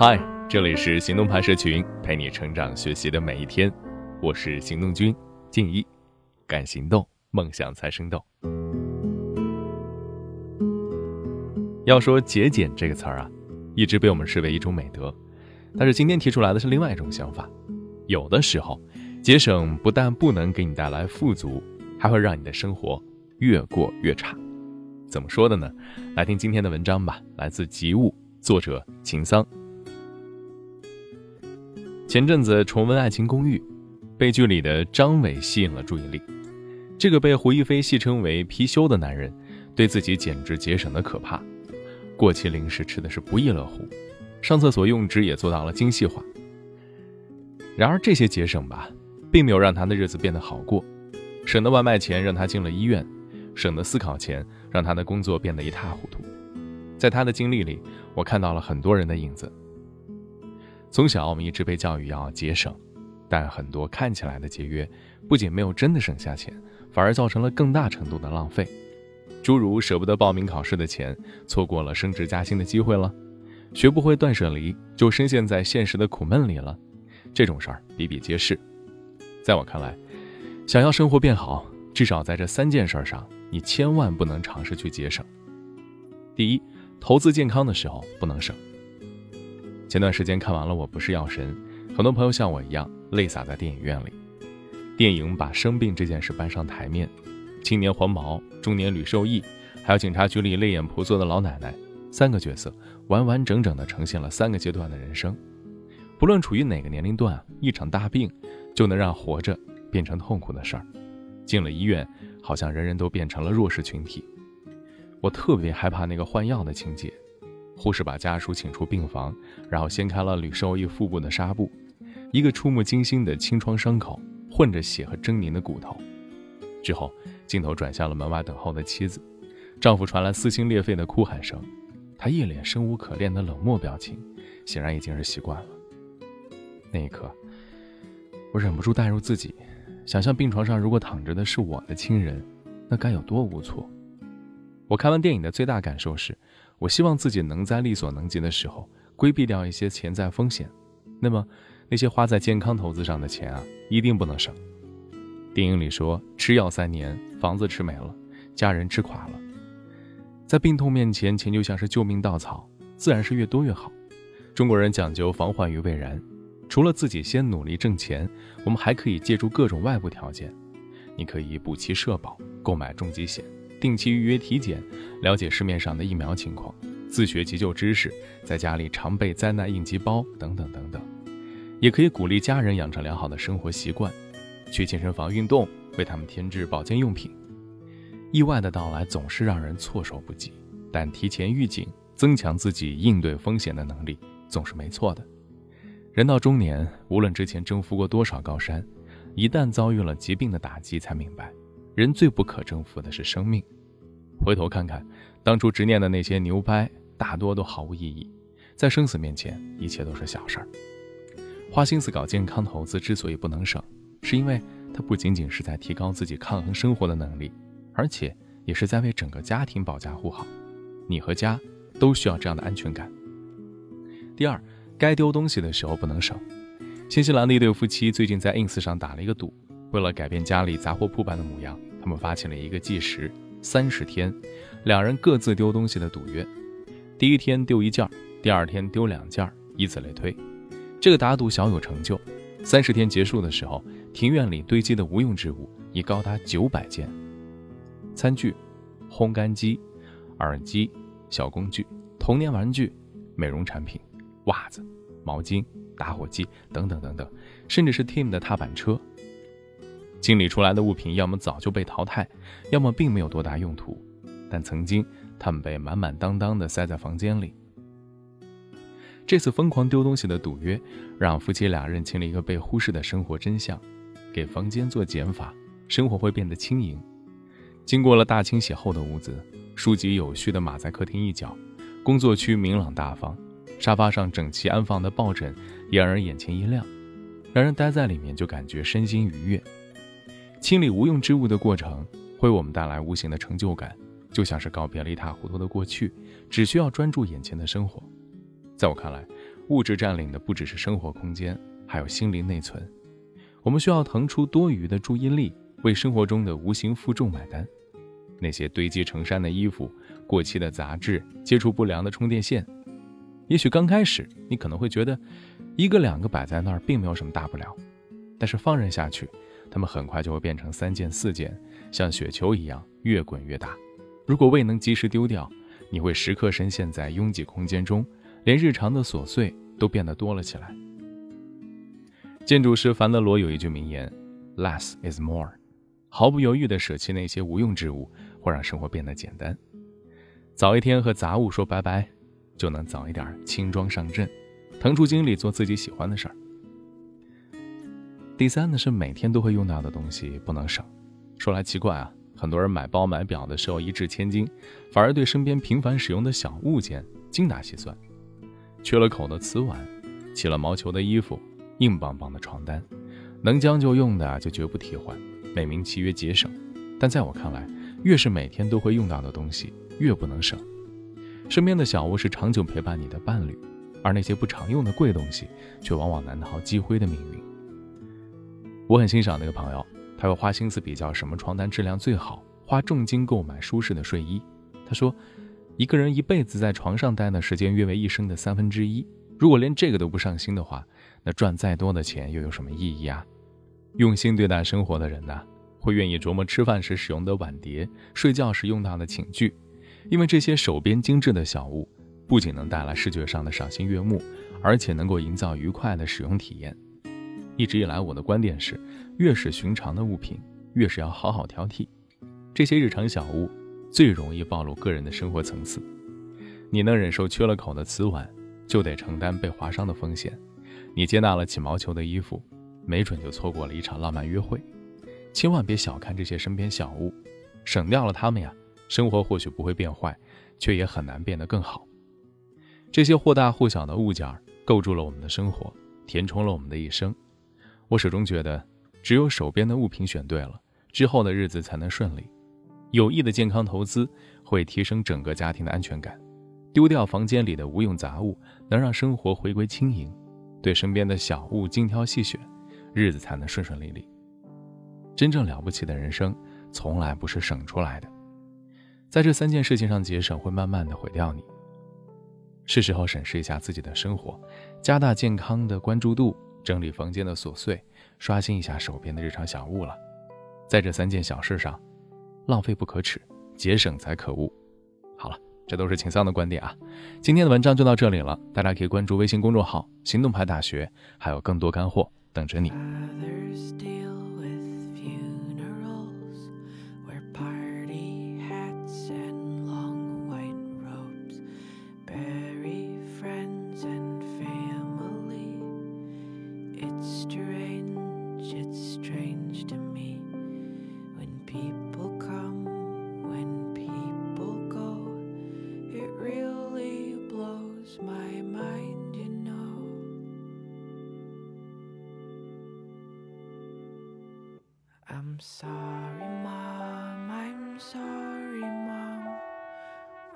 嗨，这里是行动派社群，陪你成长学习的每一天。我是行动君静一，敢行动，梦想才生动。要说节俭这个词儿啊，一直被我们视为一种美德，但是今天提出来的是另外一种想法。有的时候，节省不但不能给你带来富足，还会让你的生活越过越差。怎么说的呢？来听今天的文章吧，来自吉物，作者秦桑。前阵子重温《爱情公寓》，被剧里的张伟吸引了注意力。这个被胡一菲戏称为“貔貅”的男人，对自己简直节省的可怕，过期零食吃的是不亦乐乎，上厕所用纸也做到了精细化。然而这些节省吧，并没有让他的日子变得好过，省的外卖钱让他进了医院。省的思考钱让他的工作变得一塌糊涂。在他的经历里，我看到了很多人的影子。从小，我们一直被教育要节省，但很多看起来的节约，不仅没有真的省下钱，反而造成了更大程度的浪费。诸如舍不得报名考试的钱，错过了升职加薪的机会了；学不会断舍离，就深陷在现实的苦闷里了。这种事儿比比皆是。在我看来，想要生活变好，至少在这三件事上。你千万不能尝试去节省。第一，投资健康的时候不能省。前段时间看完了《我不是药神》，很多朋友像我一样泪洒在电影院里。电影把生病这件事搬上台面，青年黄毛、中年吕受益，还有警察局里泪眼婆娑的老奶奶，三个角色完完整整地呈现了三个阶段的人生。不论处于哪个年龄段，一场大病就能让活着变成痛苦的事儿。进了医院。好像人人都变成了弱势群体，我特别害怕那个换药的情节。护士把家属请出病房，然后掀开了吕受益腹部的纱布，一个触目惊心的清创伤口，混着血和狰狞的骨头。之后，镜头转向了门外等候的妻子，丈夫传来撕心裂肺的哭喊声，他一脸生无可恋的冷漠表情，显然已经是习惯了。那一刻，我忍不住代入自己。想象病床上如果躺着的是我的亲人，那该有多无措！我看完电影的最大感受是，我希望自己能在力所能及的时候规避掉一些潜在风险。那么，那些花在健康投资上的钱啊，一定不能省。电影里说，吃药三年，房子吃没了，家人吃垮了。在病痛面前，钱就像是救命稻草，自然是越多越好。中国人讲究防患于未然。除了自己先努力挣钱，我们还可以借助各种外部条件。你可以补齐社保，购买重疾险，定期预约体检，了解市面上的疫苗情况，自学急救知识，在家里常备灾难应急包等等等等。也可以鼓励家人养成良好的生活习惯，去健身房运动，为他们添置保健用品。意外的到来总是让人措手不及，但提前预警，增强自己应对风险的能力，总是没错的。人到中年，无论之前征服过多少高山，一旦遭遇了疾病的打击，才明白，人最不可征服的是生命。回头看看，当初执念的那些牛掰，大多都毫无意义。在生死面前，一切都是小事儿。花心思搞健康投资之所以不能省，是因为它不仅仅是在提高自己抗衡生活的能力，而且也是在为整个家庭保驾护航。你和家都需要这样的安全感。第二。该丢东西的时候不能省。新西兰的一对夫妻最近在 ins 上打了一个赌，为了改变家里杂货铺般的模样，他们发起了一个计时三十天，两人各自丢东西的赌约。第一天丢一件，第二天丢两件，以此类推。这个打赌小有成就。三十天结束的时候，庭院里堆积的无用之物已高达九百件：餐具、烘干机、耳机、小工具、童年玩具、美容产品。袜子、毛巾、打火机等等等等，甚至是 Tim 的踏板车。清理出来的物品，要么早就被淘汰，要么并没有多大用途，但曾经他们被满满当当的塞在房间里。这次疯狂丢东西的赌约，让夫妻俩认清了一个被忽视的生活真相：给房间做减法，生活会变得轻盈。经过了大清洗后的屋子，书籍有序地码在客厅一角，工作区明朗大方。沙发上整齐安放的抱枕也让人眼前一亮，让人待在里面就感觉身心愉悦。清理无用之物的过程会为我们带来无形的成就感，就像是告别了一塌糊涂的过去，只需要专注眼前的生活。在我看来，物质占领的不只是生活空间，还有心灵内存。我们需要腾出多余的注意力，为生活中的无形负重买单。那些堆积成山的衣服、过期的杂志、接触不良的充电线，也许刚开始你可能会觉得，一个两个摆在那儿并没有什么大不了，但是放任下去，它们很快就会变成三件、四件，像雪球一样越滚越大。如果未能及时丢掉，你会时刻深陷在拥挤空间中，连日常的琐碎都变得多了起来。建筑师凡德罗有一句名言：“Less is more。”毫不犹豫地舍弃那些无用之物，会让生活变得简单。早一天和杂物说拜拜，就能早一点轻装上阵，腾出精力做自己喜欢的事儿。第三呢，是每天都会用到的东西不能省。说来奇怪啊，很多人买包买表的时候一掷千金，反而对身边频繁使用的小物件精打细算。缺了口的瓷碗，起了毛球的衣服，硬邦邦的床单，能将就用的就绝不替换。美名其曰节省，但在我看来，越是每天都会用到的东西，越不能省。身边的小物是长久陪伴你的伴侣，而那些不常用的贵东西，却往往难逃积灰的命运。我很欣赏那个朋友，他会花心思比较什么床单质量最好，花重金购买舒适的睡衣。他说，一个人一辈子在床上待的时间约为一生的三分之一，如果连这个都不上心的话，那赚再多的钱又有什么意义啊？用心对待生活的人呢，会愿意琢磨吃饭时使用的碗碟、睡觉时用到的寝具，因为这些手边精致的小物，不仅能带来视觉上的赏心悦目，而且能够营造愉快的使用体验。一直以来，我的观点是，越是寻常的物品，越是要好好挑剔。这些日常小物最容易暴露个人的生活层次。你能忍受缺了口的瓷碗，就得承担被划伤的风险。你接纳了起毛球的衣服。没准就错过了一场浪漫约会，千万别小看这些身边小物，省掉了它们呀，生活或许不会变坏，却也很难变得更好。这些或大或小的物件构筑了我们的生活，填充了我们的一生。我始终觉得，只有手边的物品选对了，之后的日子才能顺利。有益的健康投资会提升整个家庭的安全感，丢掉房间里的无用杂物，能让生活回归轻盈。对身边的小物精挑细选。日子才能顺顺利利。真正了不起的人生，从来不是省出来的。在这三件事情上节省，会慢慢的毁掉你。是时候审视一下自己的生活，加大健康的关注度，整理房间的琐碎，刷新一下手边的日常小物了。在这三件小事上，浪费不可耻，节省才可恶。好了，这都是秦桑的观点啊。今天的文章就到这里了，大家可以关注微信公众号“行动派大学”，还有更多干货。等着你。strange to me when people come, when people go. It really blows my mind, you know. I'm sorry, Mom, I'm sorry, Mom.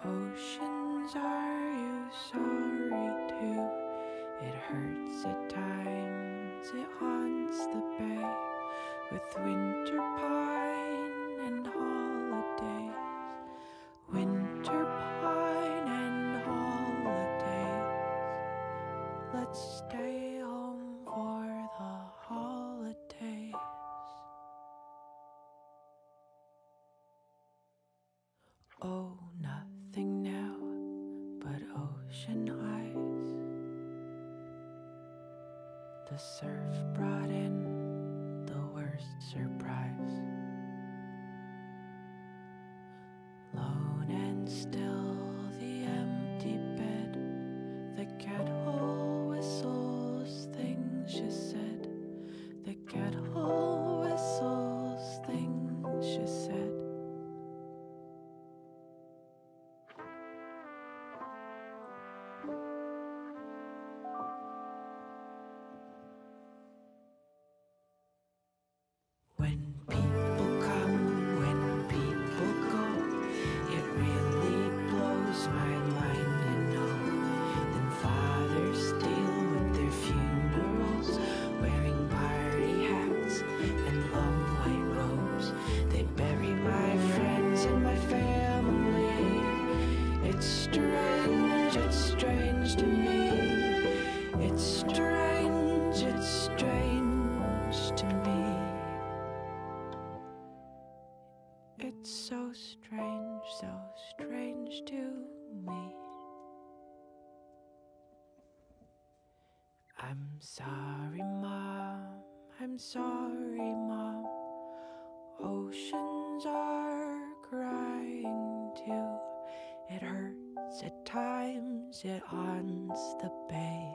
Oceans are. The surf brought in strange, so strange to me. I'm sorry, Mom. I'm sorry, Mom. Oceans are crying too. It hurts at times, it haunts the bay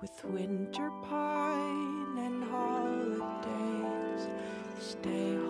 with winter pine and holidays. Stay